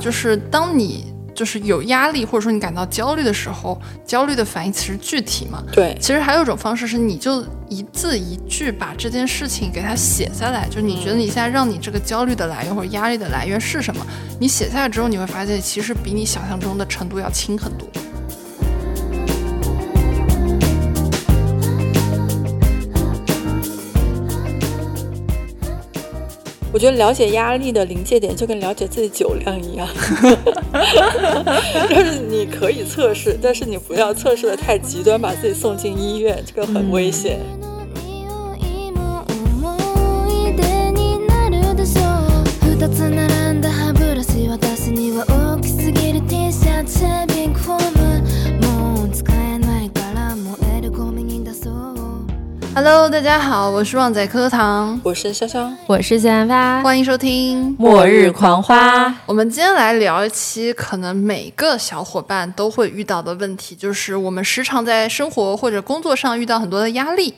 就是当你就是有压力或者说你感到焦虑的时候，焦虑的反应其实具体嘛？对，其实还有一种方式是，你就一字一句把这件事情给它写下来，就是你觉得你现在让你这个焦虑的来源或者压力的来源是什么？你写下来之后，你会发现其实比你想象中的程度要轻很多。我觉得了解压力的临界点就跟了解自己酒量一样，就是你可以测试，但是你不要测试的太极端，把自己送进医院，这个很危险。Hello，大家好，我是旺仔课堂，我是潇潇，我是谢安发，欢迎收听末日狂花。我们今天来聊一期可能每个小伙伴都会遇到的问题，就是我们时常在生活或者工作上遇到很多的压力。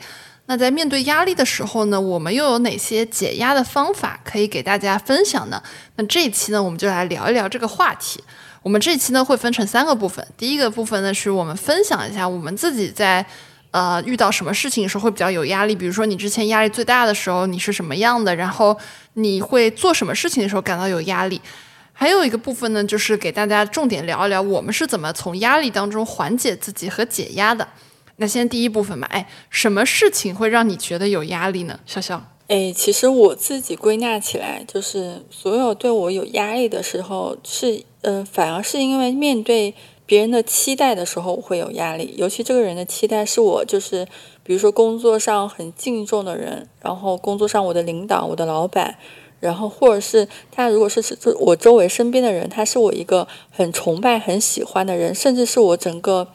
那在面对压力的时候呢，我们又有哪些解压的方法可以给大家分享呢？那这一期呢，我们就来聊一聊这个话题。我们这一期呢会分成三个部分，第一个部分呢是我们分享一下我们自己在。呃，遇到什么事情的时候会比较有压力？比如说你之前压力最大的时候，你是什么样的？然后你会做什么事情的时候感到有压力？还有一个部分呢，就是给大家重点聊一聊我们是怎么从压力当中缓解自己和解压的。那先第一部分嘛，哎，什么事情会让你觉得有压力呢？潇潇，哎，其实我自己归纳起来，就是所有对我有压力的时候，是嗯，反而是因为面对。别人的期待的时候，我会有压力，尤其这个人的期待是我就是，比如说工作上很敬重的人，然后工作上我的领导、我的老板，然后或者是他如果是是我周围身边的人，他是我一个很崇拜、很喜欢的人，甚至是我整个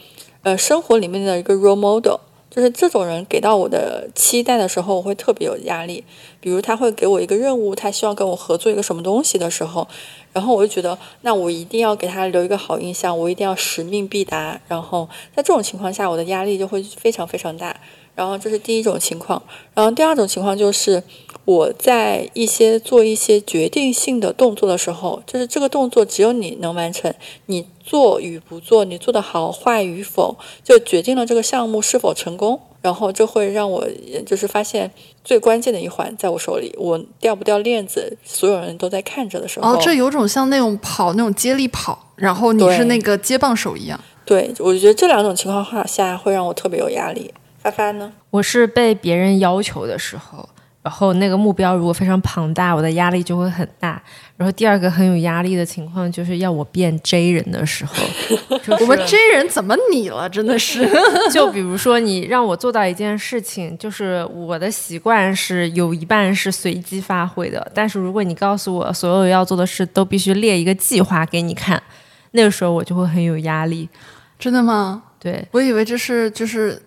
呃生活里面的一个 role model。就是这种人给到我的期待的时候，我会特别有压力。比如他会给我一个任务，他希望跟我合作一个什么东西的时候，然后我就觉得，那我一定要给他留一个好印象，我一定要使命必达。然后在这种情况下，我的压力就会非常非常大。然后这是第一种情况，然后第二种情况就是我在一些做一些决定性的动作的时候，就是这个动作只有你能完成，你做与不做，你做的好坏与否，就决定了这个项目是否成功。然后这会让我就是发现最关键的一环在我手里，我掉不掉链子，所有人都在看着的时候。哦，这有种像那种跑那种接力跑，然后你是那个接棒手一样。对，我觉得这两种情况下会让我特别有压力。发发呢？我是被别人要求的时候，然后那个目标如果非常庞大，我的压力就会很大。然后第二个很有压力的情况，就是要我变 J 人的时候，我们 J 人怎么你了？真的是，就比如说你让我做到一件事情，就是我的习惯是有一半是随机发挥的，但是如果你告诉我所有要做的事都必须列一个计划给你看，那个时候我就会很有压力。真的吗？对，我以为这是就是。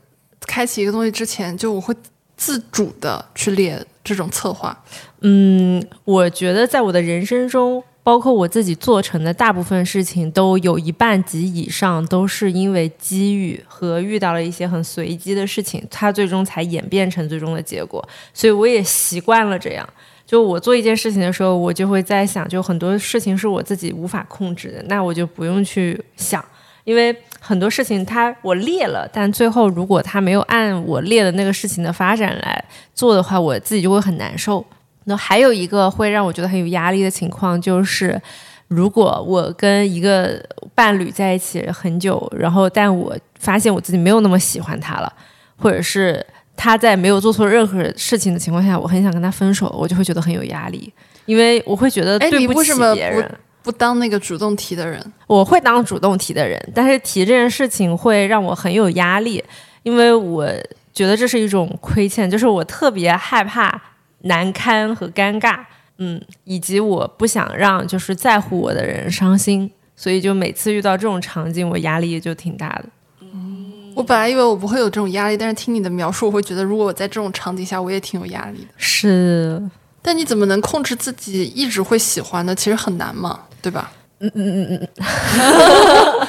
开启一个东西之前，就我会自主的去列这种策划。嗯，我觉得在我的人生中，包括我自己做成的大部分事情，都有一半及以上都是因为机遇和遇到了一些很随机的事情，它最终才演变成最终的结果。所以我也习惯了这样。就我做一件事情的时候，我就会在想，就很多事情是我自己无法控制的，那我就不用去想。因为很多事情，它我列了，但最后如果他没有按我列的那个事情的发展来做的话，我自己就会很难受。那还有一个会让我觉得很有压力的情况，就是如果我跟一个伴侣在一起很久，然后但我发现我自己没有那么喜欢他了，或者是他在没有做错任何事情的情况下，我很想跟他分手，我就会觉得很有压力，因为我会觉得对不起别人。不当那个主动提的人，我会当主动提的人，但是提这件事情会让我很有压力，因为我觉得这是一种亏欠，就是我特别害怕难堪和尴尬，嗯，以及我不想让就是在乎我的人伤心，所以就每次遇到这种场景，我压力也就挺大的。嗯，我本来以为我不会有这种压力，但是听你的描述，我会觉得如果我在这种场景下，我也挺有压力的。是，但你怎么能控制自己一直会喜欢呢？其实很难嘛。对吧？嗯嗯嗯嗯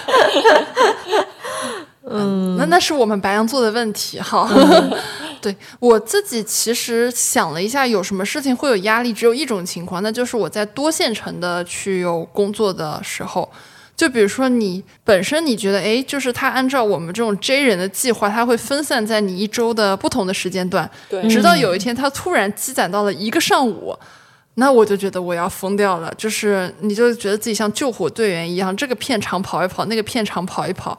嗯，嗯，那那是我们白羊座的问题。好，对我自己其实想了一下，有什么事情会有压力？只有一种情况，那就是我在多线程的去有工作的时候。就比如说你本身你觉得，哎，就是他按照我们这种 J 人的计划，他会分散在你一周的不同的时间段，对，直到有一天他突然积攒到了一个上午，那我就觉得我要疯掉了。就是你就觉得自己像救火队员一样，这个片场跑一跑，那个片场跑一跑。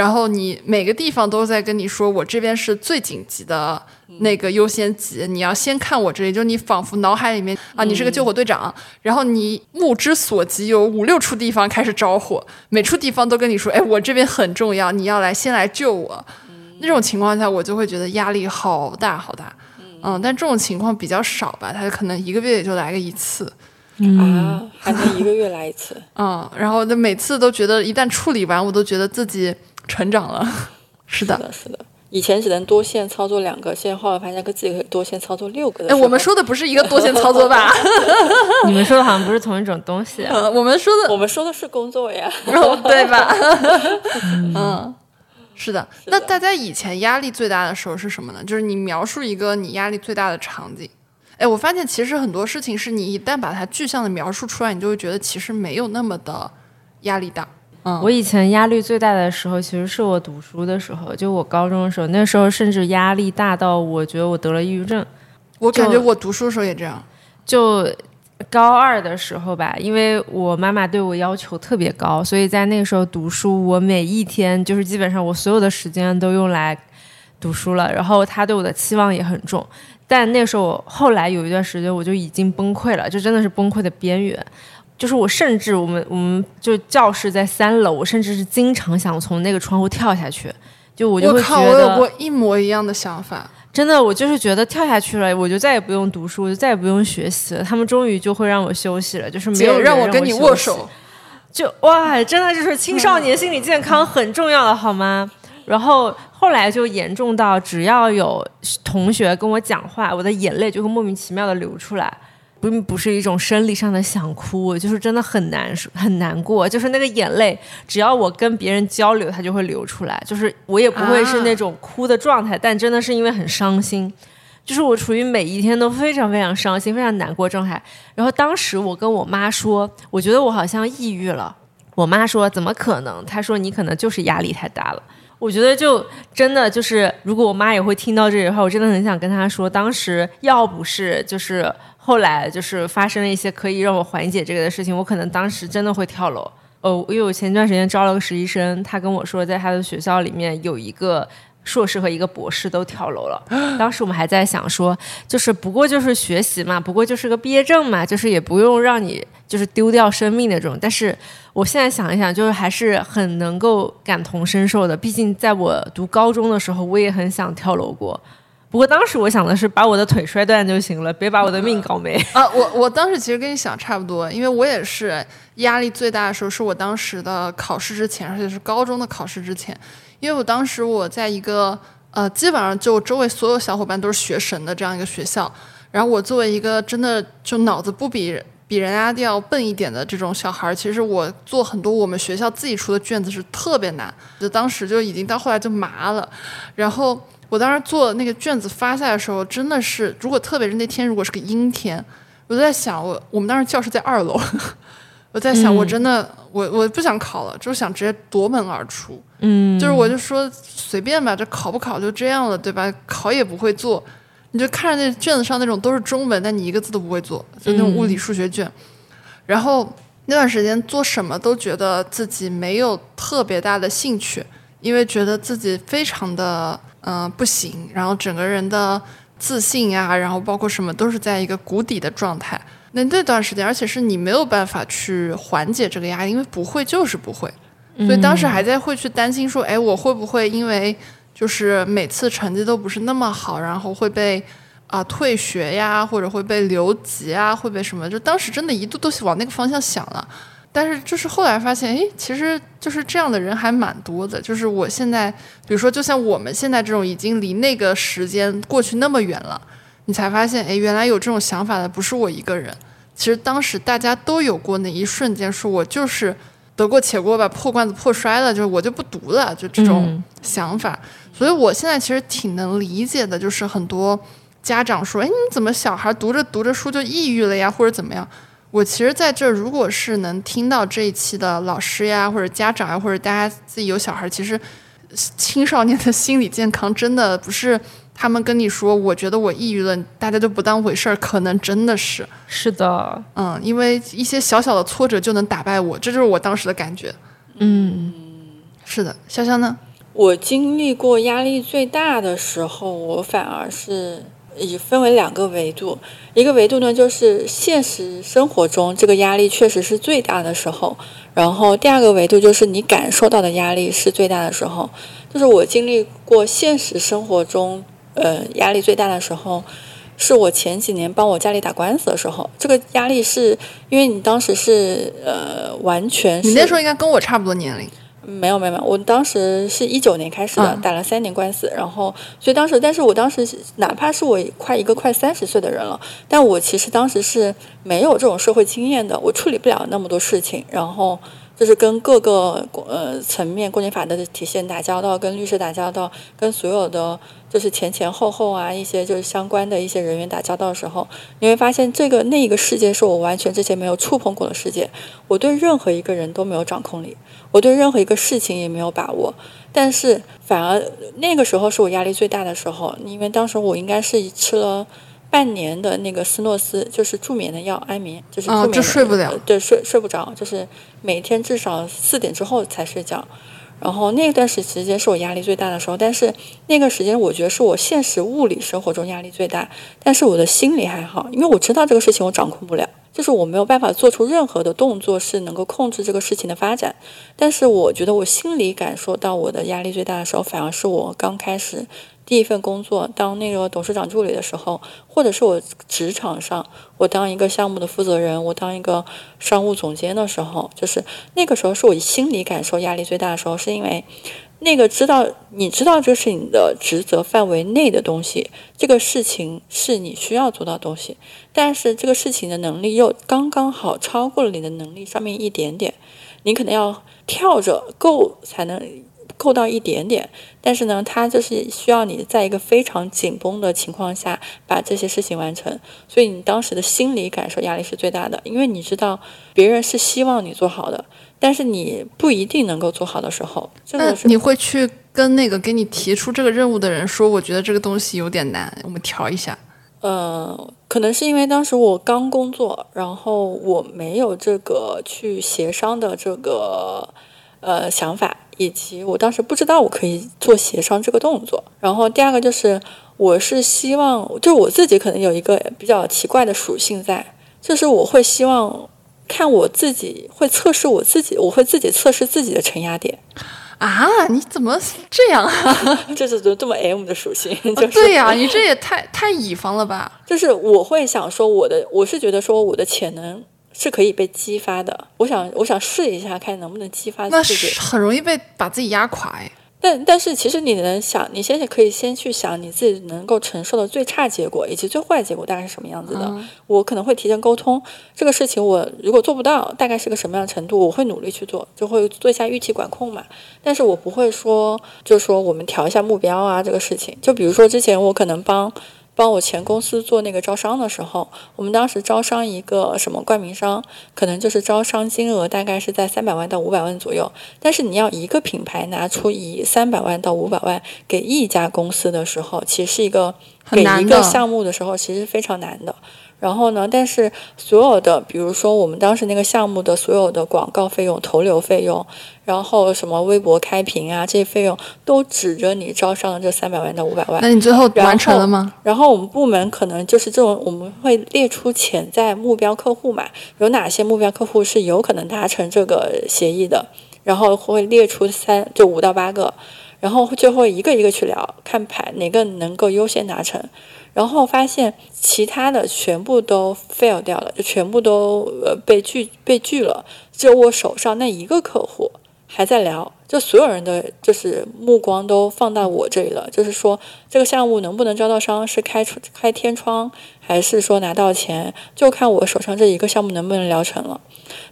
然后你每个地方都在跟你说，我这边是最紧急的那个优先级，你要先看我这里。就你仿佛脑海里面啊，你是个救火队长，然后你目之所及有五六处地方开始着火，每处地方都跟你说，哎，我这边很重要，你要来先来救我。那种情况下，我就会觉得压力好大好大。嗯，但这种情况比较少吧，他可能一个月也就来个一次。啊，还能一个月来一次？嗯，然后那每次都觉得一旦处理完，我都觉得自己。成长了，是的，是的。以前只能多线操作两个，现在后来发现可自己可以多线操作六个。哎，我们说的不是一个多线 操作吧？你们说的好像不是同一种东西。我们说的，我们说的是工作呀，对吧？嗯，是的。那大家以前压力最大的时候是什么呢？就是你描述一个你压力最大的场景。哎，我发现其实很多事情是你一旦把它具象的描述出来，你就会觉得其实没有那么的压力大。我以前压力最大的时候，其实是我读书的时候，就我高中的时候，那时候甚至压力大到我觉得我得了抑郁症。我感觉我读书的时候也这样。就高二的时候吧，因为我妈妈对我要求特别高，所以在那个时候读书，我每一天就是基本上我所有的时间都用来读书了。然后她对我的期望也很重，但那时候后来有一段时间我就已经崩溃了，就真的是崩溃的边缘。就是我，甚至我们，我们就教室在三楼，我甚至是经常想从那个窗户跳下去。就我就会觉得，我有过一模一样的想法。真的，我就是觉得跳下去了，我就再也不用读书，就再也不用学习了。他们终于就会让我休息了，就是没有让我跟你握手。就哇，真的就是青少年心理健康很重要的，好吗？然后后来就严重到，只要有同学跟我讲话，我的眼泪就会莫名其妙的流出来。并不是一种生理上的想哭，就是真的很难很难过，就是那个眼泪，只要我跟别人交流，它就会流出来。就是我也不会是那种哭的状态，但真的是因为很伤心，就是我处于每一天都非常非常伤心、非常难过状态。然后当时我跟我妈说，我觉得我好像抑郁了。我妈说怎么可能？她说你可能就是压力太大了。我觉得就真的就是，如果我妈也会听到这句话，我真的很想跟她说，当时要不是就是。后来就是发生了一些可以让我缓解这个的事情，我可能当时真的会跳楼。哦，因为我前段时间招了个实习生，他跟我说，在他的学校里面有一个硕士和一个博士都跳楼了。当时我们还在想说，就是不过就是学习嘛，不过就是个毕业证嘛，就是也不用让你就是丢掉生命那种。但是我现在想一想，就是还是很能够感同身受的。毕竟在我读高中的时候，我也很想跳楼过。不过当时我想的是把我的腿摔断就行了，别把我的命搞没。啊，我我当时其实跟你想差不多，因为我也是压力最大的时候是我当时的考试之前，而且是高中的考试之前，因为我当时我在一个呃，基本上就周围所有小伙伴都是学神的这样一个学校，然后我作为一个真的就脑子不比比人家要笨一点的这种小孩，其实我做很多我们学校自己出的卷子是特别难，就当时就已经到后来就麻了，然后。我当时做那个卷子发下来的时候，真的是，如果特别是那天如果是个阴天，我就在想，我我们当时教室在二楼，我在想，我真的，我我不想考了，就是想直接夺门而出，嗯，就是我就说随便吧，这考不考就这样了，对吧？考也不会做，你就看着那卷子上那种都是中文，但你一个字都不会做，就那种物理数学卷，然后那段时间做什么都觉得自己没有特别大的兴趣，因为觉得自己非常的。嗯，不行，然后整个人的自信呀，然后包括什么都是在一个谷底的状态。那那段时间，而且是你没有办法去缓解这个压力，因为不会就是不会。所以当时还在会去担心说，哎，我会不会因为就是每次成绩都不是那么好，然后会被啊退学呀，或者会被留级啊，会被什么？就当时真的一度都往那个方向想了。但是就是后来发现，哎，其实就是这样的人还蛮多的。就是我现在，比如说，就像我们现在这种已经离那个时间过去那么远了，你才发现，哎，原来有这种想法的不是我一个人。其实当时大家都有过那一瞬间，说我就是得过且过吧，破罐子破摔了，就是我就不读了，就这种嗯想法。所以我现在其实挺能理解的，就是很多家长说，哎，你怎么小孩读着读着书就抑郁了呀，或者怎么样？我其实在这，如果是能听到这一期的老师呀，或者家长呀，或者大家自己有小孩，其实青少年的心理健康真的不是他们跟你说，我觉得我抑郁了，大家都不当回事儿，可能真的是，是的，嗯，因为一些小小的挫折就能打败我，这就是我当时的感觉。嗯是的，潇潇呢？我经历过压力最大的时候，我反而是以分为两个维度，一个维度呢就是现实生活中这个压力确实是最大的时候，然后第二个维度就是你感受到的压力是最大的时候，就是我经历过现实生活中呃压力最大的时候。是我前几年帮我家里打官司的时候，这个压力是因为你当时是呃完全是你那时候应该跟我差不多年龄。没有没有没有，我当时是一九年开始的，嗯。打了三年官司，然后所以当时，但是我当时哪怕是我快一个快三十岁的人了，但我其实当时是没有这种社会经验的，我处理不了那么多事情，然后就是跟各个呃层面公检法的体现打交道，跟律师打交道，跟所有的就是前前后后啊一些就是相关的一些人员打交道的时候，你会发现这个那一个世界是我完全之前没有触碰过的世界，我对任何一个人都没有掌控力。我对任何一个事情也没有把握，但是反而那个时候是我压力最大的时候，因为当时我应该是吃了半年的那个斯诺斯，就是助眠的药，安眠，就是助哦眠的、就睡不了呃对，睡睡不着，就是每天至少四点之后才睡觉。然后那段时时间是我压力最大的时候，但是那个时间我觉得是我现实物理生活中压力最大，但是我的心理还好，因为我知道这个事情我掌控不了，就是我没有办法做出任何的动作是能够控制这个事情的发展。但是我觉得我心里感受到我的压力最大的时候，反而是我刚开始第一份工作当那个董事长助理的时候，或者是我职场上我当一个项目的负责人，我当一个商务总监的时候，就是那个时候是我心理感受压力最大的时候，是因为。那个知道你知道这是你的职责范围内的东西，这个事情是你需要做到东西，但是这个事情的能力又刚刚好超过了你的能力上面一点点，你可能要跳着够才能够到一点点，但是呢，它就是需要你在一个非常紧绷的情况下把这些事情完成，所以你当时的心理感受压力是最大的，因为你知道别人是希望你做好的，但是你不一定能够做好的时候，这个是你会去跟那个给你提出这个任务的人说，我觉得这个东西有点难，我们调一下。呃，可能是因为当时我刚工作，然后我没有这个去协商的这个呃想法，以及我当时不知道我可以做协商这个动作。然后第二个就是，我是希望，就是我自己可能有一个比较奇怪的属性在，就是我会希望看我自己会测试我自己，我会自己测试自己的承压点，啊，你怎么这样啊？这是这么 M 的属性，就是、对呀、你这也太太乙方了吧？就是我会想说，我的我是觉得说我的潜能是可以被激发的。我想我想试一下，看能不能激发那自己。是很容易被把自己压垮哎。但但是其实你能想，你现在可以先去想你自己能够承受的最差结果以及最坏结果大概是什么样子的。嗯我可能会提前沟通这个事情，我如果做不到，大概是个什么样的程度，我会努力去做，就会做一下预期管控嘛。但是我不会说，就说我们调一下目标啊，这个事情。就比如说之前我可能帮。帮我前公司做那个招商的时候，我们当时招商一个什么冠名商，可能就是招商金额大概是在三百万到五百万左右。但是你要一个品牌拿出以三百万到五百万给一家公司的时候，其实是一个给一很难的个项目的时候，其实非常难的。然后呢，但是所有的，比如说我们当时那个项目的所有的广告费用、投流费用，然后什么微博开屏啊这些费用，都指着你招商的这三百万到五百万。那你最后完成了吗？然后我们部门可能就是这种，我们会列出潜在目标客户嘛，有哪些目标客户是有可能达成这个协议的，然后会列出三就五到八个，然后就会一个一个去聊，看牌哪个能够优先达成，然后发现其他的全部都 fail 掉了，就全部都呃被拒被拒了，只有我手上那一个客户还在聊，就所有人的就是目光都放到我这里了，就是说这个项目能不能招到商，是开出开天窗，还是说拿到钱，就看我手上这一个项目能不能聊成了。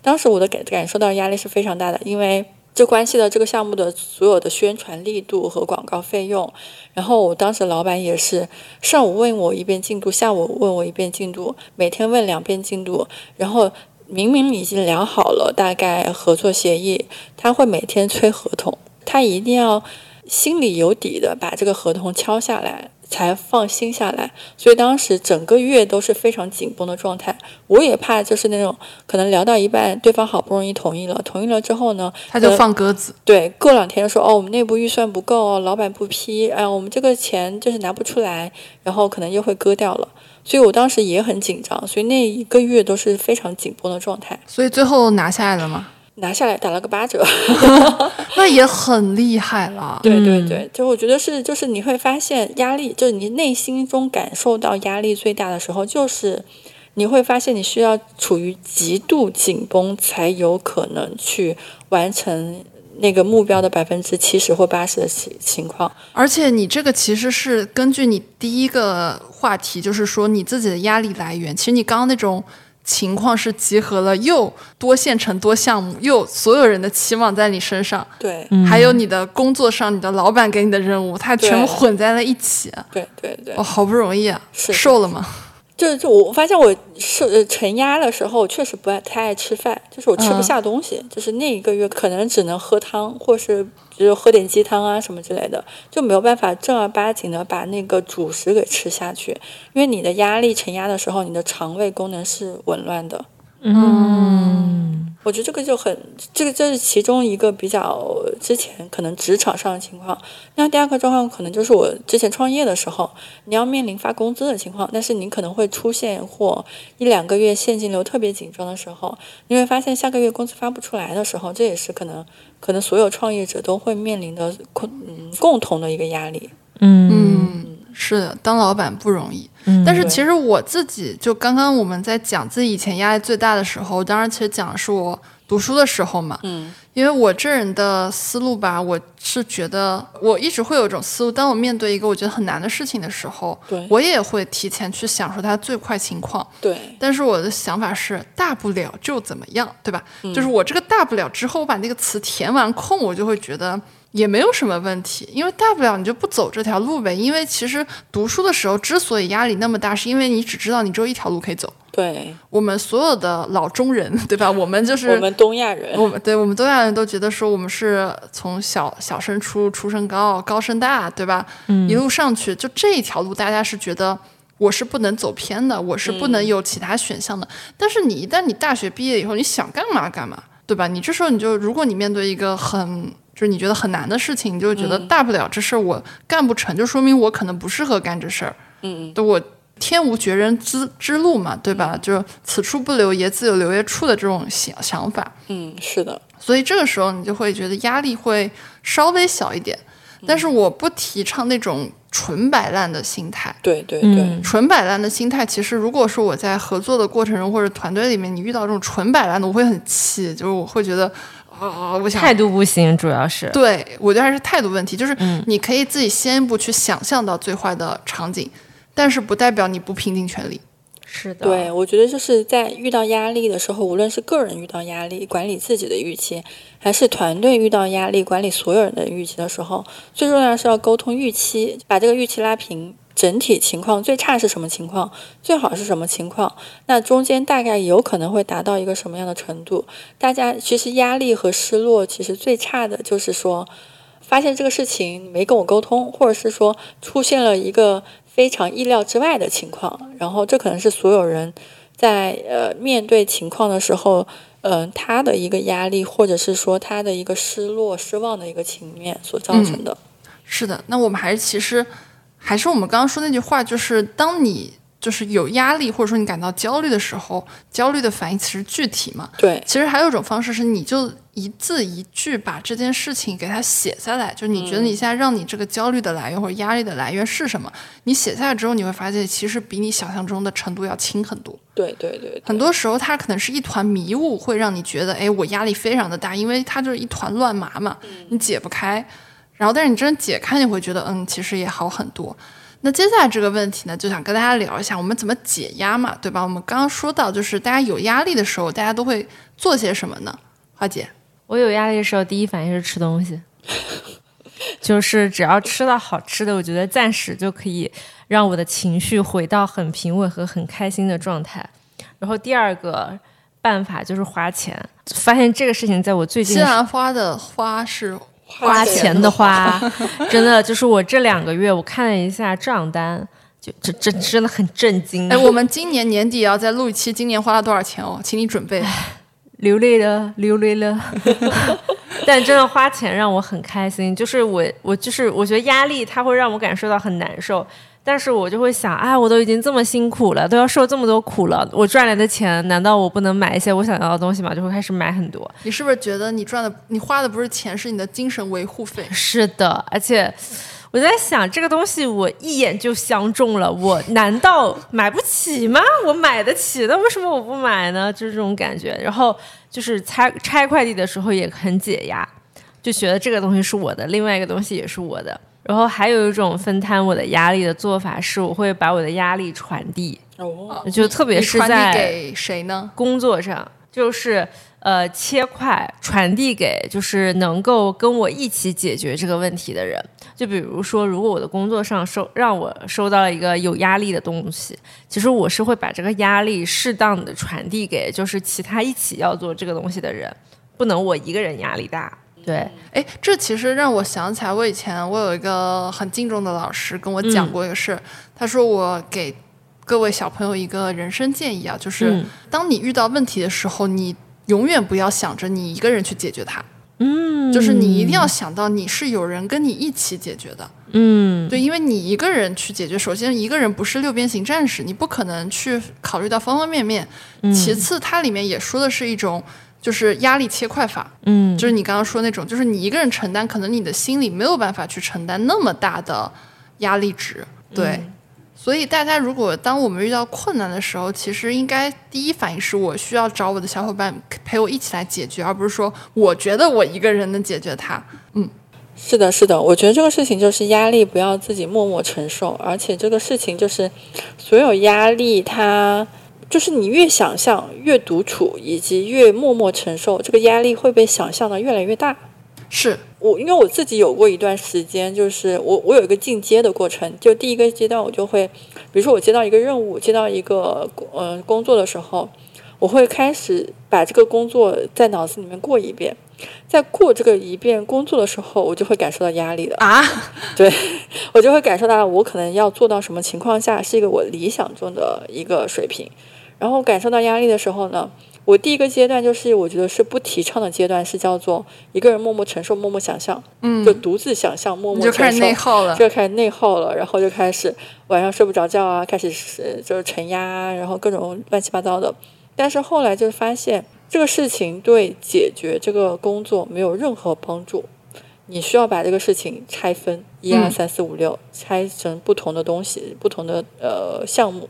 当时我的感感受到压力是非常大的，因为这关系到这个项目的所有的宣传力度和广告费用。然后我当时老板也是上午问我一遍进度，下午问我一遍进度，每天问两遍进度，然后。明明已经聊好了大概合作协议，他会每天催合同，他一定要心里有底的把这个合同敲下来，才放心下来。所以当时整个月都是非常紧绷的状态。我也怕就是那种可能聊到一半，对方好不容易同意了，同意了之后呢，他就放鸽子。对，过两天说哦，我们内部预算不够，老板不批，哎，我们这个钱就是拿不出来，然后可能又会割掉了。所以我当时也很紧张，所以那一个月都是非常紧绷的状态。所以最后拿下来了吗？拿下来打了个八折，那也很厉害了。对对对，就我觉得是，就是你会发现压力，就是你内心中感受到压力最大的时候，就是你会发现你需要处于极度紧绷，才有可能去完成。那个目标的百分之七十或八十的情情况，而且你这个其实是根据你第一个话题，就是说你自己的压力来源。其实你刚刚那种情况是集合了又多线程多项目，又所有人的期望在你身上，对，还有你的工作上你的老板给你的任务，它全部混在了一起。对对对，哦，好不容易啊瘦了吗？就就我发现我是承压的时候，确实不爱太爱吃饭，就是我吃不下东西，就是那一个月可能只能喝汤，或是就是喝点鸡汤啊什么之类的，就没有办法正儿八经的把那个主食给吃下去，因为你的压力承压的时候，你的肠胃功能是紊乱的。嗯。我觉得这个就很，这个这是其中一个比较之前可能职场上的情况。那第二个状况可能就是我之前创业的时候，你要面临发工资的情况，但是你可能会出现或一两个月现金流特别紧张的时候，你会发现下个月工资发不出来的时候，这也是可能可能所有创业者都会面临的共嗯共同的一个压力。嗯，是的，当老板不容易。但是其实我自己就刚刚我们在讲自己以前压力最大的时候，当然其实讲的是我读书的时候嘛。嗯。因为我这人的思路吧，我是觉得我一直会有一种思路，当我面对一个我觉得很难的事情的时候，对，我也会提前去想说它最快情况。对。但是我的想法是大不了就怎么样，对吧？就是我这个大不了之后，我把那个词填完空，我就会觉得。也没有什么问题，因为大不了你就不走这条路呗。因为其实读书的时候之所以压力那么大，是因为你只知道你只有一条路可以走。对，我们所有的老中人，对吧？我们就是我们东亚人，我们对我们东亚人都觉得说我们是从小小升初，初升高，高升大，对吧？嗯，一路上去，就这一条路，大家是觉得我是不能走偏的，我是不能有其他选项的。但是你一旦你大学毕业以后，你想干嘛干嘛，对吧？你这时候你就，如果你面对一个很就是你觉得很难的事情，你就觉得大不了这事儿我干不成就说明我可能不适合干这事儿。嗯，对我天无绝人之之路嘛，对吧？就此处不留爷，自有留爷处的这种想想法。嗯，是的。所以这个时候你就会觉得压力会稍微小一点，但是我不提倡那种纯摆烂的心态。对对对，纯摆烂的心态，其实如果说我在合作的过程中或者团队里面，你遇到这种纯摆烂的，我会很气，就是我会觉得。啊，我想态度不行，主要是对我觉得还是态度问题。就是你可以自己先一步去想象到最坏的场景，但是不代表你不拼尽全力。是的，对我觉得就是在遇到压力的时候，无论是个人遇到压力管理自己的预期，还是团队遇到压力管理所有人的预期的时候，最重要是要沟通预期，把这个预期拉平。整体情况最差是什么情况？最好是什么情况？那中间大概有可能会达到一个什么样的程度？大家其实压力和失落，其实最差的就是说，发现这个事情没跟我沟通，或者是说出现了一个非常意料之外的情况。然后这可能是所有人在呃面对情况的时候，嗯，他的一个压力，或者是说他的一个失落、失望的一个情面所造成的。是的，那我们还是其实。还是我们刚刚说那句话，就是当你就是有压力或者说你感到焦虑的时候，焦虑的反义词是具体嘛？对，其实还有一种方式是，你就一字一句把这件事情给它写下来，就是你觉得你现在让你这个焦虑的来源或者压力的来源是什么？你写下来之后，你会发现其实比你想象中的程度要轻很多。对对对，很多时候它可能是一团迷雾，会让你觉得，哎，我压力非常的大，因为它就是一团乱麻嘛，你解不开。然后，但是你真解开，你会觉得，嗯，其实也好很多。那接下来这个问题呢，就想跟大家聊一下，我们怎么解压嘛，对吧？我们刚刚说到，就是大家有压力的时候，大家都会做些什么呢？花姐，我有压力的时候，第一反应是吃东西，就是只要吃到好吃的，我觉得暂时就可以让我的情绪回到很平稳和很开心的状态。然后第二个办法就是花钱，发现这个事情在我最近西兰花的花是。花钱的花，真的就是我这两个月我看了一下账单，就这这真的很震惊。哎，我们今年年底要再录一期，今年花了多少钱哦？请你准备。流泪了，流泪了。但真的花钱让我很开心，就是我我就是我觉得压力它会让我感受到很难受。但是我就会想，哎，我都已经这么辛苦了，都要受这么多苦了，我赚来的钱，难道我不能买一些我想要的东西吗？就会开始买很多。你是不是觉得你赚的、你花的不是钱，是你的精神维护费？是的，而且我在想，这个东西我一眼就相中了，我难道买不起吗？我买得起，那为什么我不买呢？就是这种感觉。然后就是拆拆快递的时候也很解压，就觉得这个东西是我的，另外一个东西也是我的。然后还有一种分摊我的压力的做法是，我会把我的压力传递，就特别是在给谁呢？工作上，就是呃切块传递给就是能够跟我一起解决这个问题的人。就比如说，如果我的工作上收让我收到了一个有压力的东西，其实我是会把这个压力适当的传递给就是其他一起要做这个东西的人，不能我一个人压力大。对，哎，这其实让我想起来，我以前我有一个很敬重的老师跟我讲过一个事，他说我给各位小朋友一个人生建议啊，就是当你遇到问题的时候，你永远不要想着你一个人去解决它，嗯，就是你一定要想到你是有人跟你一起解决的，嗯，对，因为你一个人去解决，首先一个人不是六边形战士，你不可能去考虑到方方面面，其次它里面也说的是一种。就是压力切块法，嗯，就是你刚刚说那种，就是你一个人承担，可能你的心里没有办法去承担那么大的压力值，对。所以大家如果当我们遇到困难的时候，其实应该第一反应是我需要找我的小伙伴陪我一起来解决，而不是说我觉得我一个人能解决它。嗯，是的，是的，我觉得这个事情就是压力不要自己默默承受，而且这个事情就是所有压力它。就是你越想象越独处，以及越默默承受，这个压力会被想象的越来越大。是我，因为我自己有过一段时间，就是我我有一个进阶的过程。就第一个阶段，我就会，比如说我接到一个任务，接到一个呃工作的时候，我会开始把这个工作在脑子里面过一遍。在过这个一遍工作的时候，我就会感受到压力的啊，对我就会感受到我可能要做到什么情况下是一个我理想中的一个水平。然后感受到压力的时候呢，我第一个阶段就是我觉得是不提倡的阶段，是叫做一个人默默承受、默默想象，嗯，就独自想象、默默承受，就开始内耗了，就开始内耗了，然后就开始晚上睡不着觉啊，开始是就是承压，然后各种乱七八糟的。但是后来就发现这个事情对解决这个工作没有任何帮助，你需要把这个事情拆分，一二三四五六，拆成不同的东西、不同的呃项目。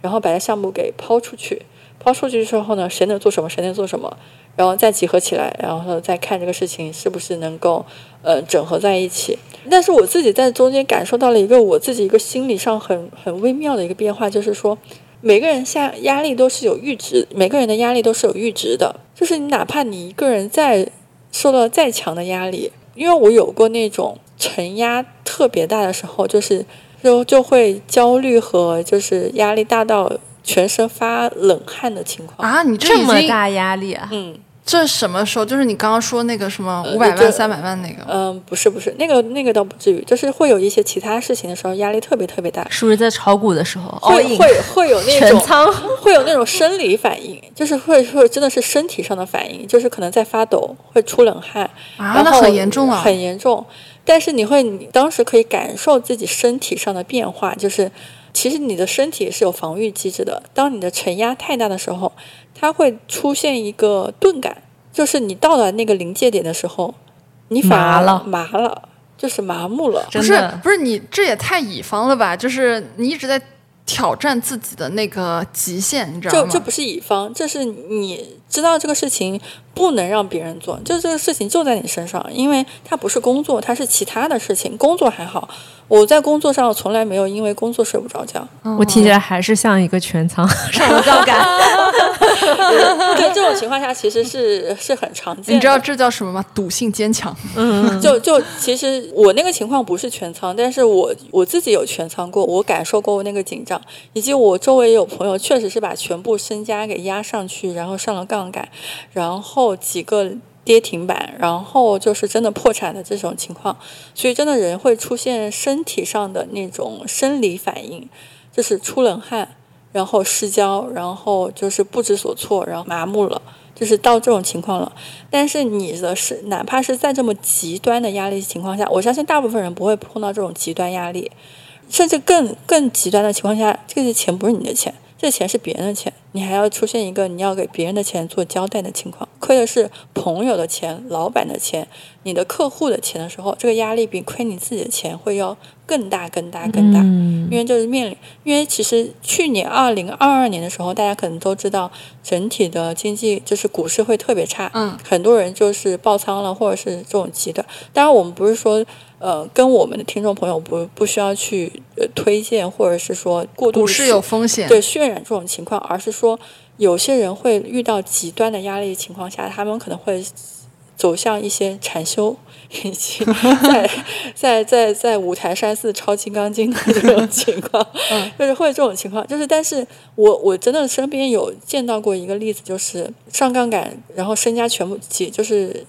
然后把这项目给抛出去，抛出去之后呢，谁能做什么，谁能做什么，然后再集合起来，然后再看这个事情是不是能够呃整合在一起。但是我自己在中间感受到了一个我自己一个心理上很很微妙的一个变化，就是说每个人下压力都是有阈值，每个人的压力都是有阈值的，就是你哪怕你一个人再受到再强的压力，因为我有过那种承压特别大的时候，就是。就就会焦虑和就是压力大到全身发冷汗的情况啊！你这么大压力啊？嗯，这什么时候？就是你刚刚说那个什么五百万、三百万那个？嗯，不是不是，那个那个倒不至于，就是会有一些其他事情的时候压力特别特别大。是不是在炒股的时候？会会会有那种仓，会有那种生理反应，就是会会真的是身体上的反应，就是可能在发抖，会出冷汗啊，那很严重啊，很严重。但是你会，你当时可以感受自己身体上的变化，就是其实你的身体是有防御机制的。当你的承压太大的时候，它会出现一个钝感，就是你到了那个临界点的时候，你反而麻了麻了，就是麻木了。不是不是你这也太乙方了吧？就是你一直在挑战自己的那个极限，你知道吗？这这不是乙方，这是你知道这个事情不能让别人做，就这个事情就在你身上，因为它不是工作，它是其他的事情。工作还好，我在工作上从来没有因为工作睡不着觉。我听起来还是像一个全仓 上了杠杆。对这种情况下，其实是是很常见的。你知道这叫什么吗？赌性坚强。嗯就就其实我那个情况不是全仓，但是我我自己有全仓过，我感受过那个紧张，以及我周围有朋友确实是把全部身家给压上去，然后上了杠杆，然后几个跌停板，然后就是真的破产的这种情况，所以真的人会出现身体上的那种生理反应，就是出冷汗，然后失焦，然后就是不知所措，然后麻木了。就是到这种情况了，但是你的是哪怕是在这么极端的压力情况下，我相信大部分人不会碰到这种极端压力，甚至更更极端的情况下，这些钱不是你的钱，这钱是别人的钱，你还要出现一个你要给别人的钱做交代的情况，亏的是朋友的钱、老板的钱、你的客户的钱的时候，这个压力比亏你自己的钱会要更大、更大、更大。嗯因为就是面临，因为其实去年二零二二年的时候，大家可能都知道，整体的经济就是股市会特别差，嗯，很多人就是爆仓了，或者是这种极端。当然，我们不是说，呃，跟我们的听众朋友不不需要去呃推荐，或者是说过度地股市有风险，对渲染这种情况，而是说有些人会遇到极端的压力情况下，他们可能会走向一些禅修，以及 在 在在在五台山寺抄金刚经的这种情况，就是会有这种情况。就是，但是我我真的身边有见到过一个例子，就是上杠杆，然后身家全部几就是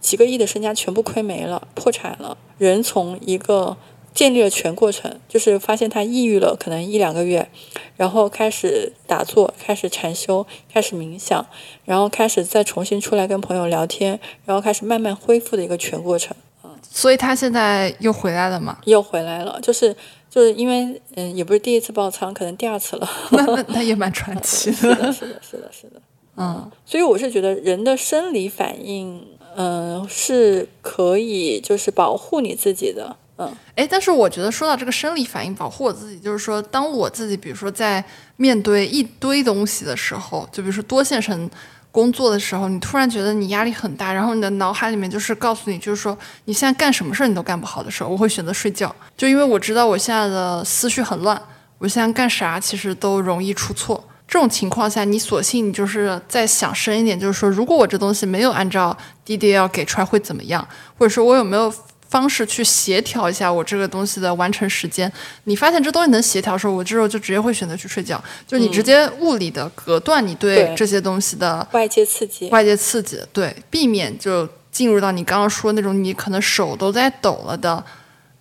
几个亿的身家全部亏没了，破产了，人从一个建立了全过程，就是发现他抑郁了，可能一两个月，然后开始打坐，开始禅修，开始冥想，然后开始再重新出来跟朋友聊天，然后开始慢慢恢复的一个全过程，所以他现在又回来了嘛？又回来了，就是就是因为嗯，也不是第一次爆仓，可能第二次了。那那那也蛮传奇 是的。的，是的，是的，是的。嗯，所以我是觉得人的生理反应，嗯、是可以就是保护你自己的，嗯。哎，但是我觉得说到这个生理反应保护我自己，就是说，当我自己比如说在面对一堆东西的时候，就比如说多线程工作的时候，你突然觉得你压力很大，然后你的脑海里面就是告诉你，就是说你现在干什么事儿你都干不好的时候，我会选择睡觉，就因为我知道我现在的思绪很乱，我现在干啥其实都容易出错。这种情况下，你索性你就是再想深一点，就是说，如果我这东西没有按照 DDL 给出来会怎么样，或者说我有没有方式去协调一下我这个东西的完成时间。你发现这东西能协调的时候，我这时候就直接会选择去睡觉，就你直接物理的隔断你对对。这些东西的外界刺激，外界刺激，对，避免就进入到你刚刚说那种你可能手都在抖了的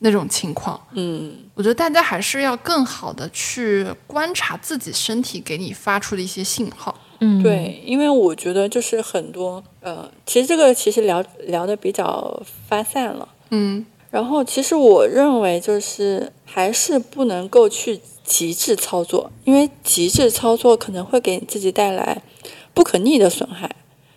那种情况。嗯，我觉得大家还是要更好的去观察自己身体给你发出的一些信号。嗯，对，因为我觉得就是很多呃，其实这个其实聊聊的比较发散了，嗯，然后其实我认为就是还是不能够去极致操作，因为极致操作可能会给你自己带来不可逆的损害。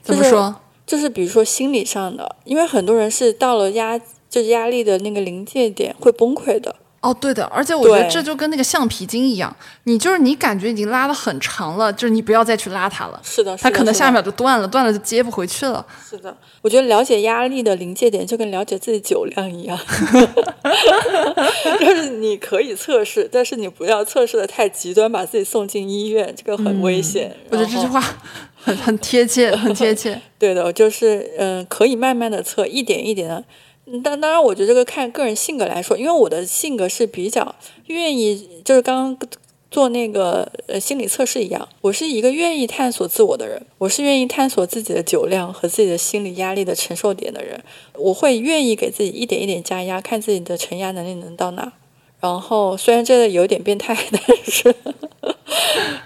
就是怎么说？就是比如说心理上的，因为很多人是到了压就压力的那个临界点会崩溃的。哦，对的，而且我觉得这就跟那个橡皮筋一样，你就是你感觉已经拉的很长了，就是你不要再去拉它了，是的，是的它可能下一秒就断了，断了就接不回去了。是的，我觉得了解压力的临界点就跟了解自己酒量一样，就是你可以测试，但是你不要测试的太极端，把自己送进医院，这个很危险。嗯我觉得这句话很很贴切，很贴切。对的，就是嗯，可以慢慢的测，一点一点的。嗯当当然，我觉得这个看个人性格来说，因为我的性格是比较愿意，就是刚刚做那个呃心理测试一样，我是一个愿意探索自我的人，我是愿意探索自己的酒量和自己的心理压力的承受点的人，我会愿意给自己一点一点加压，看自己的承压能力能到哪。然后虽然这个有点变态，但是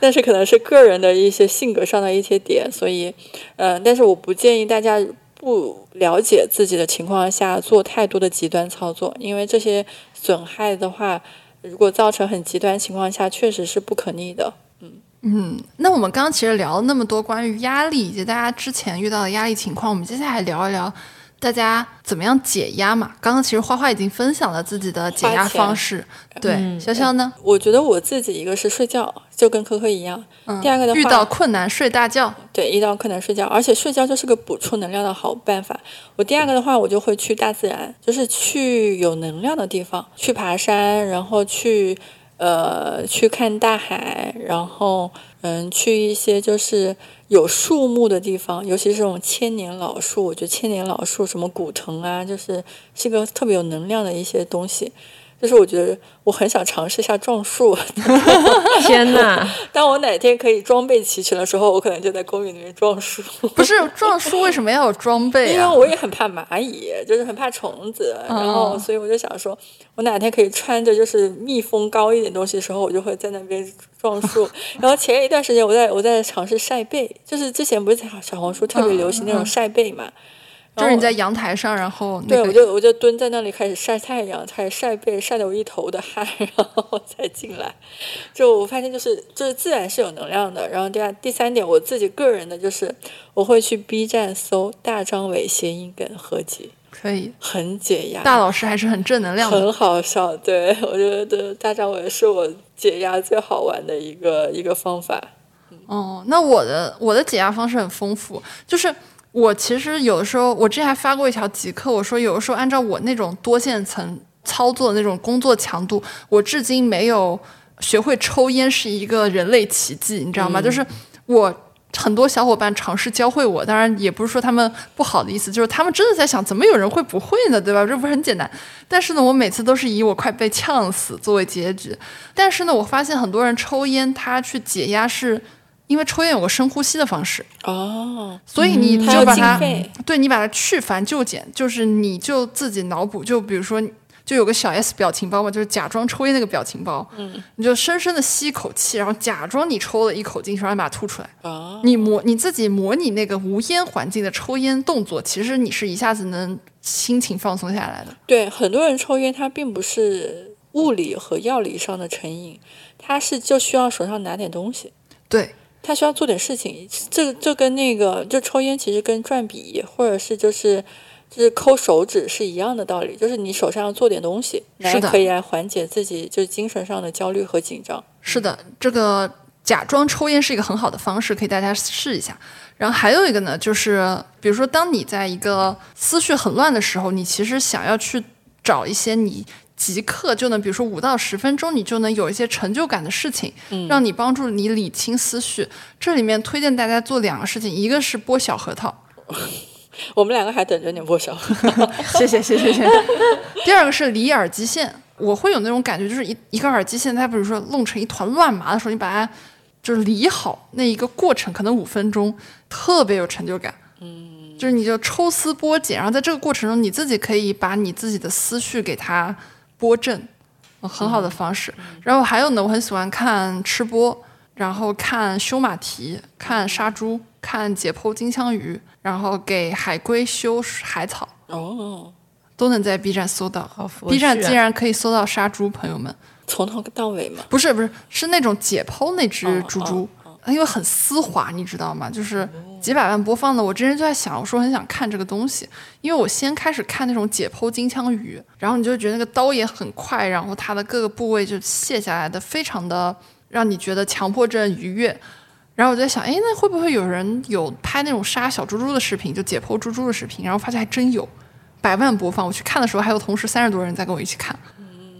但是可能是个人的一些性格上的一些点，所以嗯，但是我不建议大家不了解自己的情况下做太多的极端操作，因为这些损害的话，如果造成很极端情况下，确实是不可逆的。嗯嗯，那我们刚刚其实聊了那么多关于压力以及大家之前遇到的压力情况，我们接下来聊一聊大家怎么样解压嘛。刚刚其实花花已经分享了自己的解压方式，对，潇潇呢？我觉得我自己一个是睡觉，就跟科科一样。嗯第二个的话，遇到困难睡大觉，对，遇到困难睡觉，而且睡觉就是个补充能量的好办法。我第二个的话，我就会去大自然，就是去有能量的地方，去爬山，然后去呃去看大海，然后嗯去一些就是有树木的地方，尤其是这种千年老树，我觉得千年老树什么古藤啊，就是是个特别有能量的一些东西。就是我觉得我很想尝试一下撞树，天哪！当我哪天可以装备齐全的时候，我可能就在公园里面撞树。不是撞树为什么要有装备因为啊？我也很怕蚂蚁，就是很怕虫子，然后哦所以我就想说，我哪天可以穿着就是密封高一点东西的时候，我就会在那边撞 树。然后前一段时间我在我在尝试晒背，就是之前不是在小红书特别流行那种晒背嘛，就是你在阳台上，然后那对，我就我就蹲在那里开始晒太阳，开始晒背，晒得我一头的汗，然后才进来。就我发现就是就是自然是有能量的。然后第二第三点，我自己个人的就是我会去 B 站搜大张伟谐音梗合集，可以。很解压，大老师还是很正能量的。很好笑。对我觉得大张伟是我解压最好玩的一个一个方法。哦，那我的我的解压方式很丰富，就是我其实有的时候，我之前还发过一条极客，我说有的时候按照我那种多线层操作的那种工作强度，我至今没有学会抽烟是一个人类奇迹，你知道吗？就是我。很多小伙伴尝试教会我，当然也不是说他们不好的意思，就是他们真的在想，怎么有人会不会呢？对吧？这不是很简单。但是呢，我每次都是以我快被呛死作为结局。但是呢，我发现很多人抽烟，他去解压是因为抽烟有个深呼吸的方式，哦，所以你就把它，对你把它去繁就简，就是你就自己脑补，就比如说。就有个小 S 表情包嘛，就是假装抽烟那个表情包，嗯，你就深深的吸一口气，然后假装你抽了一口进去，然后你把它吐出来。哦，你模你自己模拟那个无烟环境的抽烟动作，其实你是一下子能心情放松下来的。对，很多人抽烟，他并不是物理和药理上的成瘾，他是就需要手上拿点东西。对，他需要做点事情，这这跟那个就抽烟其实跟转笔或者是就是就是抠手指是一样的道理，就是你手上要做点东西，来是可以来缓解自己就是精神上的焦虑和紧张。是的，这个假装抽烟是一个很好的方式，可以大家试一下。然后还有一个呢，就是比如说，当你在一个思绪很乱的时候，你其实想要去找一些你即刻就能，比如说五到十分钟，你就能有一些成就感的事情，让你帮助你理清思绪。这里面推荐大家做两个事情，一个是剥小核桃，我们两个还等着你剥小，谢谢谢谢谢谢。第二个是理耳机线，我会有那种感觉，就是一一个耳机线，它比如说弄成一团乱麻的时候，你把它就是理好，那一个过程可能五分钟，特别有成就感。嗯，就是你就抽丝剥茧，然后在这个过程中，你自己可以把你自己的思绪给它拨正，呃很好的方式。然后还有呢，我很喜欢看吃播，然后看修马蹄，看杀猪，看解剖金枪鱼，然后给海龟修海草。哦，都能在 B 站搜到。好佛 B 站系啊竟然可以搜到杀猪，朋友们，从头到尾嘛。不是不是，是那种解剖那只哦猪猪，因为很丝滑，你知道吗？就是几百万播放的。我之前就在想，我说很想看这个东西，因为我先开始看那种解剖金枪鱼，然后你就觉得那个刀也很快，然后它的各个部位就卸下来的非常的让你觉得强迫症愉悦。然后我就在想，哎，那会不会有人有拍那种杀小猪猪的视频，就解剖猪猪的视频？然后发现还真有，百万播放。我去看的时候，还有同时三十多人在跟我一起看，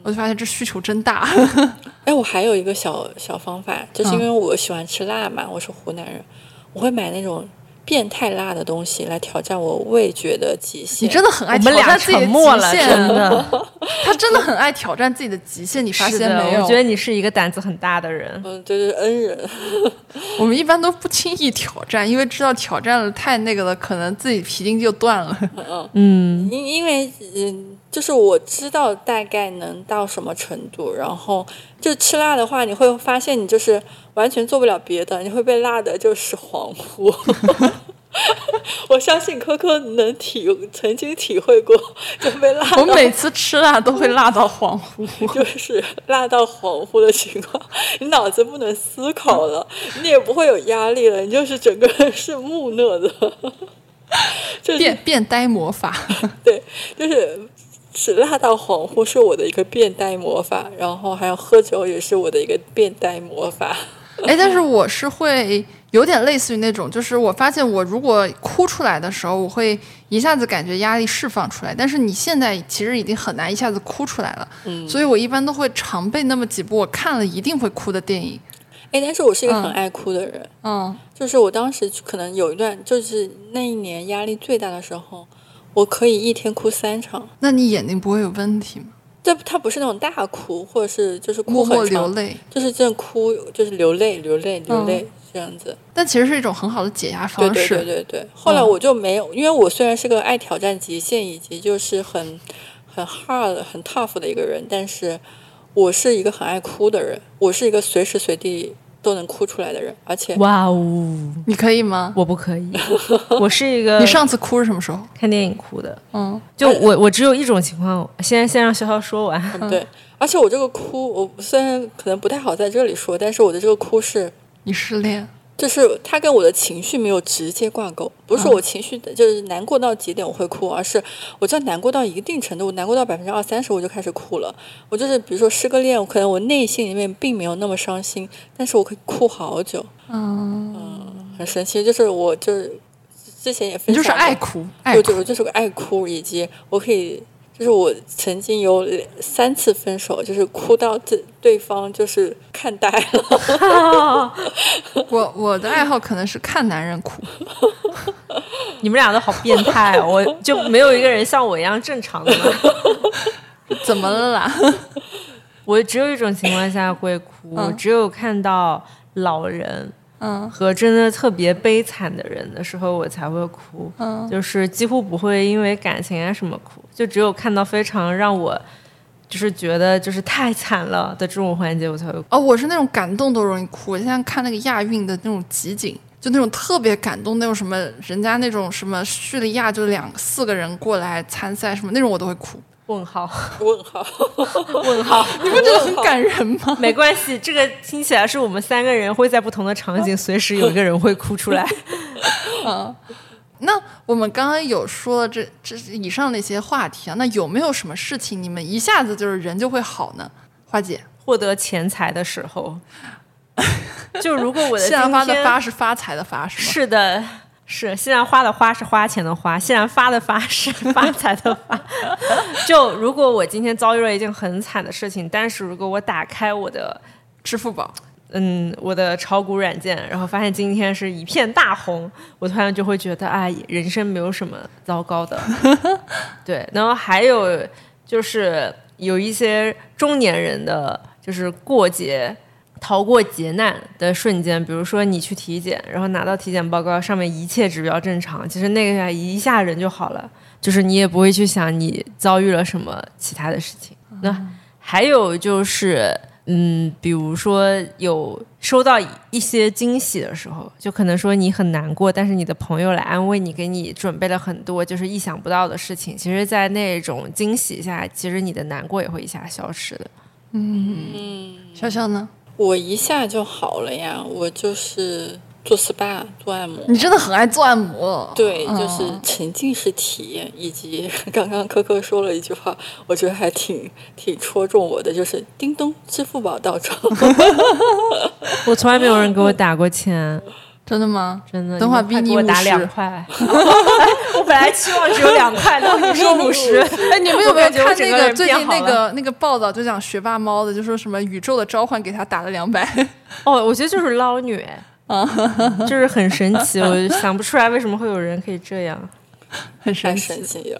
我就发现这需求真大。哎，我还有一个小小方法，就是因为我喜欢吃辣嘛，我是湖南人，我会买那种变态辣的东西来挑战我味觉的极限。你真的很爱挑战自己极限，真的。他真的很爱挑战自己的极限，你发，现没有？我觉得你是一个胆子很大的人。嗯，对对，恩人。我们一般都不轻易挑战，因为知道挑战了太那个了，可能自己皮筋就断了。嗯，因因为嗯，就是我知道大概能到什么程度，然后就吃辣的话，你会发现你就是完全做不了别的，你会被辣的就是恍惚。我相信科科能体曾经体会过，就被辣到。我每次吃辣都会辣到恍惚。就是辣到恍惚的情况，你脑子不能思考了，你也不会有压力了，你就是整个人是木讷的，就是变变呆魔法，对，就是是辣到恍惚是我的一个变态魔法，然后还有喝酒也是我的一个变态魔法。哎，但是我是会有点类似于那种，就是我发现我如果哭出来的时候，我会一下子感觉压力释放出来。但是你现在其实已经很难一下子哭出来了，嗯，所以我一般都会常备那么几部我看了一定会哭的电影。哎，但是我是一个很嗯爱哭的人，嗯，就是我当时可能有一段，就是那一年压力最大的时候，我可以一天哭三场。那你眼睛不会有问题吗？这他不是那种大哭，或者是就是哭默默很流，泪，就是这种哭，就是流泪、流泪、流泪、这样子。但其实是一种很好的解压对对方式。对对对。后来我就没有，因为我虽然是个爱挑战极限以及就是很很 hard、很 tough 的一个人，但是我是一个很爱哭的人，我是一个随时随地都能哭出来的人，而且哇哦，你可以吗？我不可以，我是一个你上次哭是什么时候？看电影哭的，嗯，就我我只有一种情况，先先让潇潇说完。嗯对，而且我这个哭，我虽然可能不太好在这里说，但是我的这个哭是。你失恋，就是它跟我的情绪没有直接挂钩，不是说我情绪的就是难过到极点我会哭，而是我只要难过到一定程度，我难过到百分之二三十我就开始哭了。我就是比如说失个恋，可能我内心里面并没有那么伤心，但是我可以哭好久，嗯，很神奇。就是我就是之前也分享就是爱哭，爱哭对对，我就是个爱哭，以及我可以，就是我曾经有两三次分手，就是哭到对对方就是看呆了。我我的爱好可能是看男人哭，你们俩都好变态哦，我就没有一个人像我一样正常的吗？怎么了啦？我只有一种情况下会哭，嗯只有看到老人嗯和真的特别悲惨的人的时候，我才会哭。嗯，就是几乎不会因为感情啊什么哭，就只有看到非常让我就是觉得就是太惨了的这种环节，我才会哭。哦，我是那种感动都容易哭。我现在看那个亚运的那种集锦，就那种特别感动，那种什么人家那种什么叙利亚就两四个人过来参赛什么那种我都会哭。问号，问号，问号，你不觉得很感人吗？没关系，这个听起来是我们三个人会在不同的场景，随时有一个人会哭出来。嗯，那我们刚刚有说这这以上那些话题啊，那有没有什么事情你们一下子就是人就会好呢？花姐，获得钱财的时候，就如果我的西兰花的发是发财的发是吗？是的，是现在花的花是花钱的花，现在发的发是 发财的发。就如果我今天遭遇了一件很惨的事情，但是如果我打开我的支付宝，嗯我的炒股软件，然后发现今天是一片大红，我突然就会觉得哎，人生没有什么糟糕的。对，然后还有就是有一些中年人的，就是过节。逃过劫难的瞬间，比如说你去体检，然后拿到体检报告上面一切指标正常，其实那个一下人就好了，就是你也不会去想你遭遇了什么其他的事情。那还有就是，嗯，比如说有收到一些惊喜的时候，就可能说你很难过，但是你的朋友来安慰你，给你准备了很多就是意想不到的事情。其实，在那种惊喜下，其实你的难过也会一下消失的。嗯，笑笑呢？我一下就好了呀，我就是做 SPA 做按摩。你真的很爱做按摩，对，嗯就是沉浸式体验，以及 刚刚科科说了一句话，我觉得还挺挺戳中我的，就是叮咚，支付宝到账。我从来没有人给我打过钱，真的吗？真的。等会儿你们逼你50快给我打两块。我本来期望只有两块，的你说五十。哎，你们有没有看那个最近那个那个报道，就讲学霸猫的，就说什么宇宙的召唤给他打了两百，哦，我觉得就是捞女，就是很神奇，我想不出来为什么会有人可以这样。很神奇。神奇，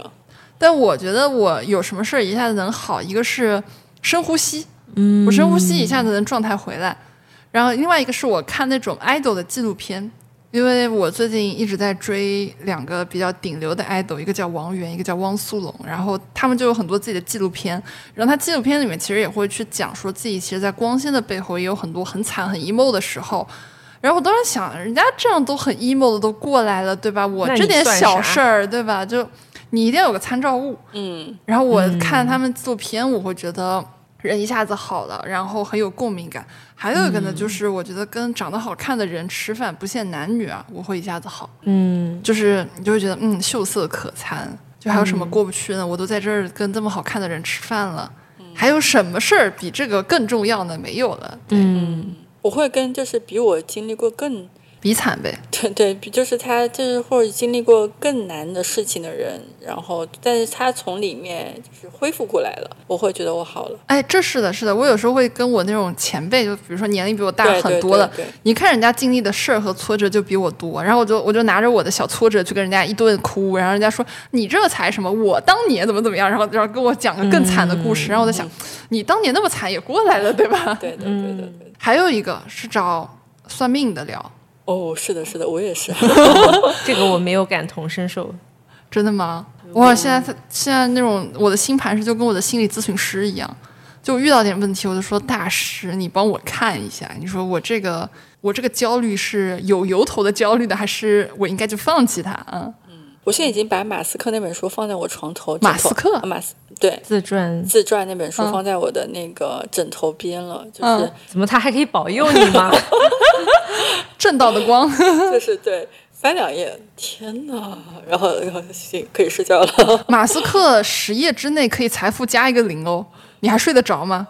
但我觉得我有什么事儿一下子能好，一个是深呼吸，嗯，我深呼吸一下子能状态回来，然后另外一个是我看那种 idol 的纪录片。因为我最近一直在追两个比较顶流的 idol，一个叫王源，一个叫汪苏泷，然后他们就有很多自己的纪录片，然后他纪录片里面其实也会去讲说自己其实，在光鲜的背后也有很多很惨很 emo 的时候，然后我当时想，人家这样都很 emo 的都过来了，对吧？我这点小事儿，对吧？就你一定要有个参照物。嗯，然后我看他们纪录片，我会觉得人一下子好了，然后很有共鸣感。还有一个呢，就是我觉得跟长得好看的人吃饭不限男女啊，我会一下子好，嗯，就是你就会觉得嗯秀色可餐。就还有什么过不去呢？我都在这儿跟这么好看的人吃饭了，还有什么事儿比这个更重要呢？没有了，嗯，我会跟就是比我经历过更比惨呗。对对，比就是他就是或者经历过更难的事情的人，然后但是他从里面就是恢复过来了，我会觉得我好了。哎，这是的，是的，我有时候会跟我那种前辈，就比如说年龄比我大很多的，对对对你看人家经历的事儿和挫折就比我多，然后我就我就拿着我的小挫折去跟人家一顿哭，然后人家说你这才什么，我当年怎么怎么样，然后然后跟我讲个更惨的故事，然后我在想，你当年那么惨也过来了，对吧？对对，对的，对的。还有一个是找算命的聊，哦，是的，是的，我也是。这个我没有感同身受。真的吗？哇，现在他现在那种我的星盘是就跟我的心理咨询师一样，就遇到点问题，我就说大师，你帮我看一下，你说我这个我这个焦虑是有由头的焦虑的，还是我应该就放弃它？嗯，我现在已经把马斯克那本书放在我床头。头马斯克啊马斯对自传自传那本书嗯放在我的那个枕头边了，就是、嗯怎么他还可以保佑你吗？正道的光，就是对翻两页，天哪！然后然后行可以睡觉了。马斯克十页之内可以财富加一个零哦，你还睡得着吗？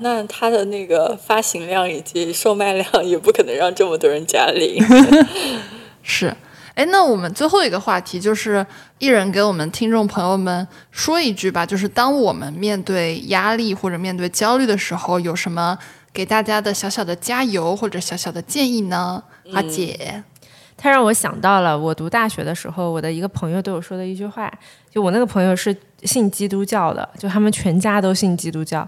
那他的那个发行量以及售卖量也不可能让这么多人加零。是，哎，那我们最后一个话题就是，一人给我们听众朋友们说一句吧，就是当我们面对压力或者面对焦虑的时候，有什么给大家的小小的加油或者小小的建议呢？阿姐，他让我想到了我读大学的时候，我的一个朋友对我说的一句话。就我那个朋友是信基督教的，就他们全家都信基督教。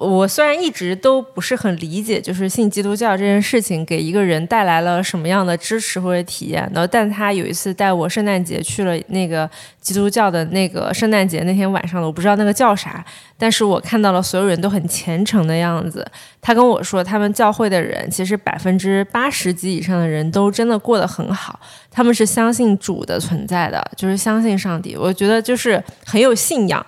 我虽然一直都不是很理解，就是信基督教这件事情给一个人带来了什么样的支持或者体验，然后但他有一次带我圣诞节去了那个基督教的那个圣诞节那天晚上的，我不知道那个叫啥，但是我看到了所有人都很虔诚的样子。他跟我说，他们教会的人其实百分之八十及以上的人都真的过得很好，他们是相信主的存在的，就是相信上帝。我觉得就是很有信仰。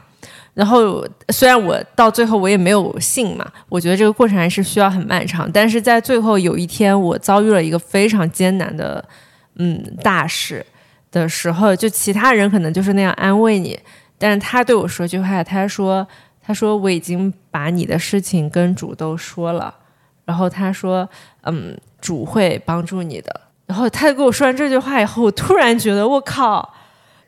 然后虽然我到最后我也没有信嘛，我觉得这个过程还是需要很漫长。但是在最后有一天，我遭遇了一个非常艰难的嗯大事的时候，就其他人可能就是那样安慰你，但是他对我说句话，他说他说我已经把你的事情跟主都说了，然后他说嗯主会帮助你的。然后他跟我说完这句话以后，我突然觉得我靠，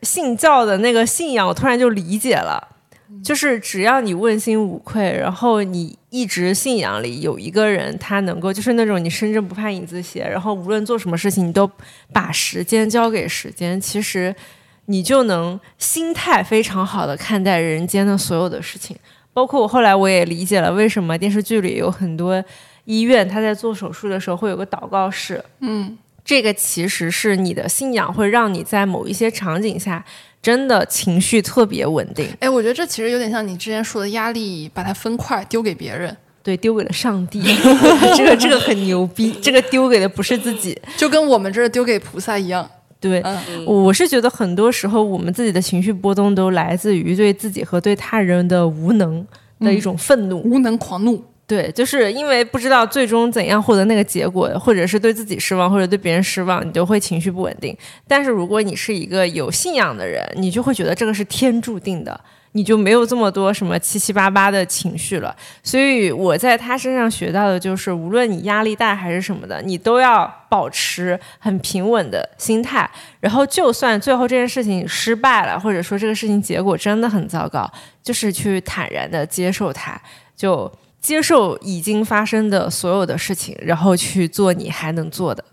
信教的那个信仰，我突然就理解了。就是只要你问心无愧，然后你一直信仰里有一个人，他能够就是那种你身正不怕影子斜，然后无论做什么事情，你都把时间交给时间，其实你就能心态非常好的看待人间的所有的事情。包括我后来我也理解了为什么电视剧里有很多医院他在做手术的时候会有个祷告室，嗯，这个其实是你的信仰会让你在某一些场景下真的情绪特别稳定。哎，我觉得这其实有点像你之前说的压力，把它分块丢给别人，对，丢给了上帝，这个这个很牛逼，这个丢给的不是自己。就跟我们这儿丢给菩萨一样。对，嗯我是觉得很多时候我们自己的情绪波动都来自于对自己和对他人的无能的一种愤怒。无能狂怒，对，就是因为不知道最终怎样获得那个结果，或者是对自己失望，或者对别人失望，你就会情绪不稳定。但是如果你是一个有信仰的人，你就会觉得这个是天注定的，你就没有这么多什么七七八八的情绪了。所以我在他身上学到的就是，无论你压力大还是什么的，你都要保持很平稳的心态。然后，就算最后这件事情失败了，或者说这个事情结果真的很糟糕，就是去坦然的接受它，就。接受已经发生的所有的事情，然后去做你还能做的。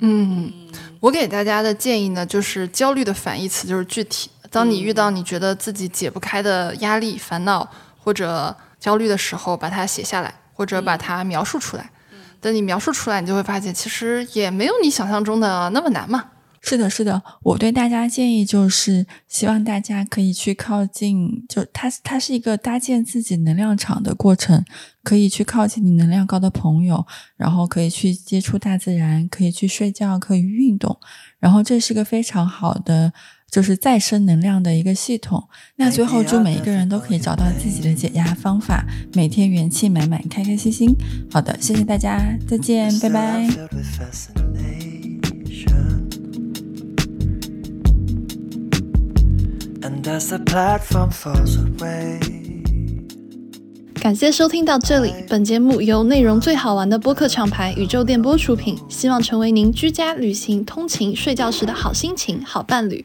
嗯，我给大家的建议呢，就是焦虑的反义词就是具体。当你遇到你觉得自己解不开的压力、烦恼或者焦虑的时候，把它写下来，或者把它描述出来。等你描述出来，你就会发现，其实也没有你想象中的那么难嘛。是的，是的，我对大家建议就是希望大家可以去靠近，就它它是一个搭建自己能量场的过程，可以去靠近你能量高的朋友，然后可以去接触大自然，可以去睡觉，可以运动，然后这是个非常好的。就是再生能量的一个系统。那最后祝每一个人都可以找到自己的解压方法，每天元气满满，开开心心。好的，谢谢大家，再见，拜拜。感谢收听到这里，本节目由内容最好玩的播客厂牌宇宙电波出品，希望成为您居家、旅行、通勤、睡觉时的好心情、好伴侣。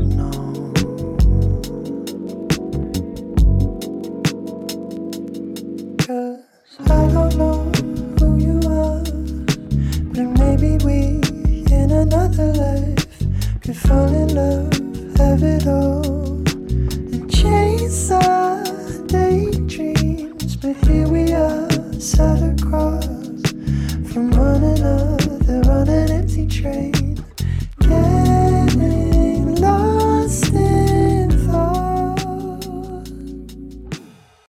another could fall in love, have it all, and chase our daydreams. But here we are, sat across from one another on an empty train. Yeah.